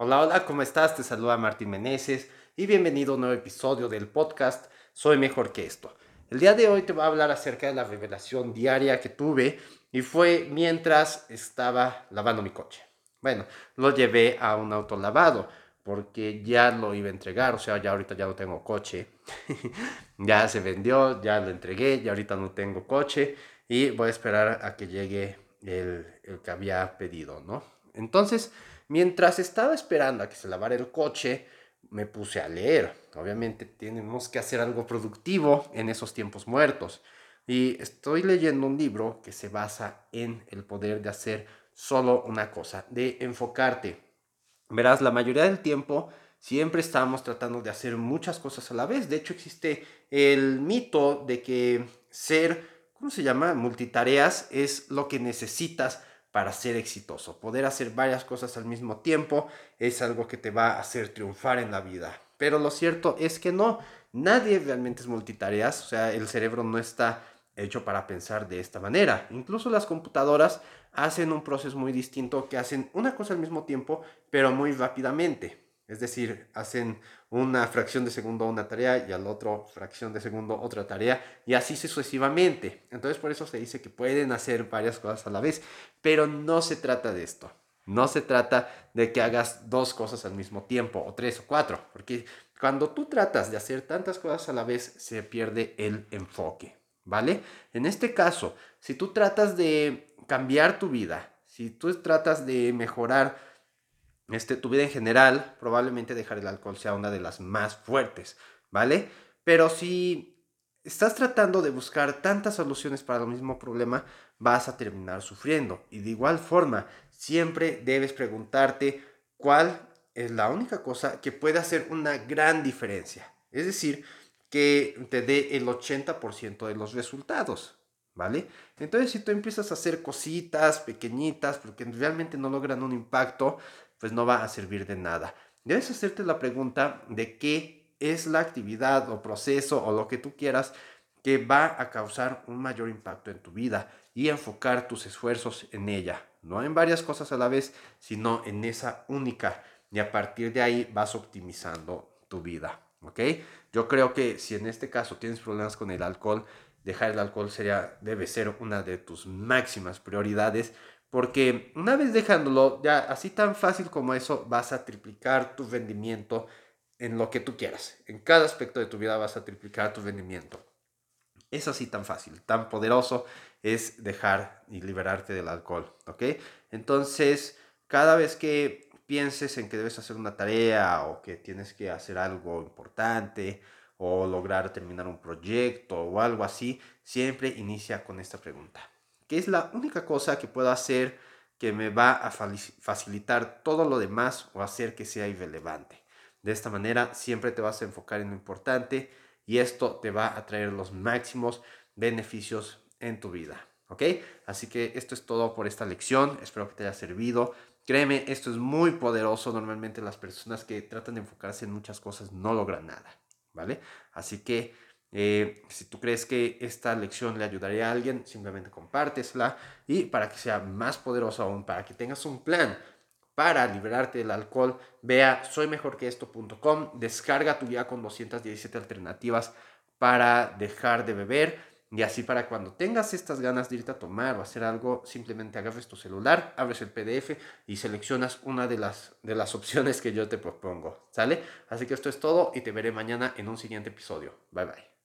Hola, hola, ¿cómo estás? Te saluda Martín Meneses y bienvenido a un nuevo episodio del podcast Soy mejor que esto. El día de hoy te voy a hablar acerca de la revelación diaria que tuve y fue mientras estaba lavando mi coche. Bueno, lo llevé a un auto lavado porque ya lo iba a entregar, o sea, ya ahorita ya no tengo coche. ya se vendió, ya lo entregué, ya ahorita no tengo coche y voy a esperar a que llegue el, el que había pedido, ¿no? Entonces, Mientras estaba esperando a que se lavara el coche, me puse a leer. Obviamente tenemos que hacer algo productivo en esos tiempos muertos. Y estoy leyendo un libro que se basa en el poder de hacer solo una cosa, de enfocarte. Verás, la mayoría del tiempo siempre estamos tratando de hacer muchas cosas a la vez. De hecho, existe el mito de que ser, ¿cómo se llama? Multitareas es lo que necesitas para ser exitoso. Poder hacer varias cosas al mismo tiempo es algo que te va a hacer triunfar en la vida. Pero lo cierto es que no, nadie realmente es multitareas, o sea, el cerebro no está hecho para pensar de esta manera. Incluso las computadoras hacen un proceso muy distinto que hacen una cosa al mismo tiempo, pero muy rápidamente. Es decir, hacen una fracción de segundo una tarea y al otro fracción de segundo otra tarea y así sucesivamente. Entonces por eso se dice que pueden hacer varias cosas a la vez, pero no se trata de esto. No se trata de que hagas dos cosas al mismo tiempo o tres o cuatro, porque cuando tú tratas de hacer tantas cosas a la vez se pierde el enfoque, ¿vale? En este caso, si tú tratas de cambiar tu vida, si tú tratas de mejorar este, tu vida en general, probablemente dejar el alcohol sea una de las más fuertes, ¿vale? Pero si estás tratando de buscar tantas soluciones para el mismo problema, vas a terminar sufriendo. Y de igual forma, siempre debes preguntarte cuál es la única cosa que puede hacer una gran diferencia. Es decir, que te dé el 80% de los resultados. ¿Vale? Entonces, si tú empiezas a hacer cositas pequeñitas, porque realmente no logran un impacto, pues no va a servir de nada. Debes hacerte la pregunta de qué es la actividad o proceso o lo que tú quieras que va a causar un mayor impacto en tu vida y enfocar tus esfuerzos en ella, no en varias cosas a la vez, sino en esa única y a partir de ahí vas optimizando tu vida, ¿ok? Yo creo que si en este caso tienes problemas con el alcohol, dejar el alcohol sería, debe ser una de tus máximas prioridades porque una vez dejándolo, ya así tan fácil como eso, vas a triplicar tu rendimiento en lo que tú quieras. En cada aspecto de tu vida vas a triplicar tu rendimiento. Es así tan fácil, tan poderoso es dejar y liberarte del alcohol, ¿ok? Entonces, cada vez que pienses en que debes hacer una tarea o que tienes que hacer algo importante o lograr terminar un proyecto o algo así, siempre inicia con esta pregunta que es la única cosa que puedo hacer que me va a facilitar todo lo demás o hacer que sea irrelevante. De esta manera siempre te vas a enfocar en lo importante y esto te va a traer los máximos beneficios en tu vida. ¿Ok? Así que esto es todo por esta lección. Espero que te haya servido. Créeme, esto es muy poderoso. Normalmente las personas que tratan de enfocarse en muchas cosas no logran nada. ¿Vale? Así que eh, si tú crees que esta lección le ayudaría a alguien, simplemente compártesla y para que sea más poderosa aún, para que tengas un plan para liberarte del alcohol, vea soymejorqueesto.com, descarga tu guía con 217 alternativas para dejar de beber y así para cuando tengas estas ganas de irte a tomar o hacer algo, simplemente agarres tu celular, abres el PDF y seleccionas una de las, de las opciones que yo te propongo, ¿sale? Así que esto es todo y te veré mañana en un siguiente episodio. Bye bye.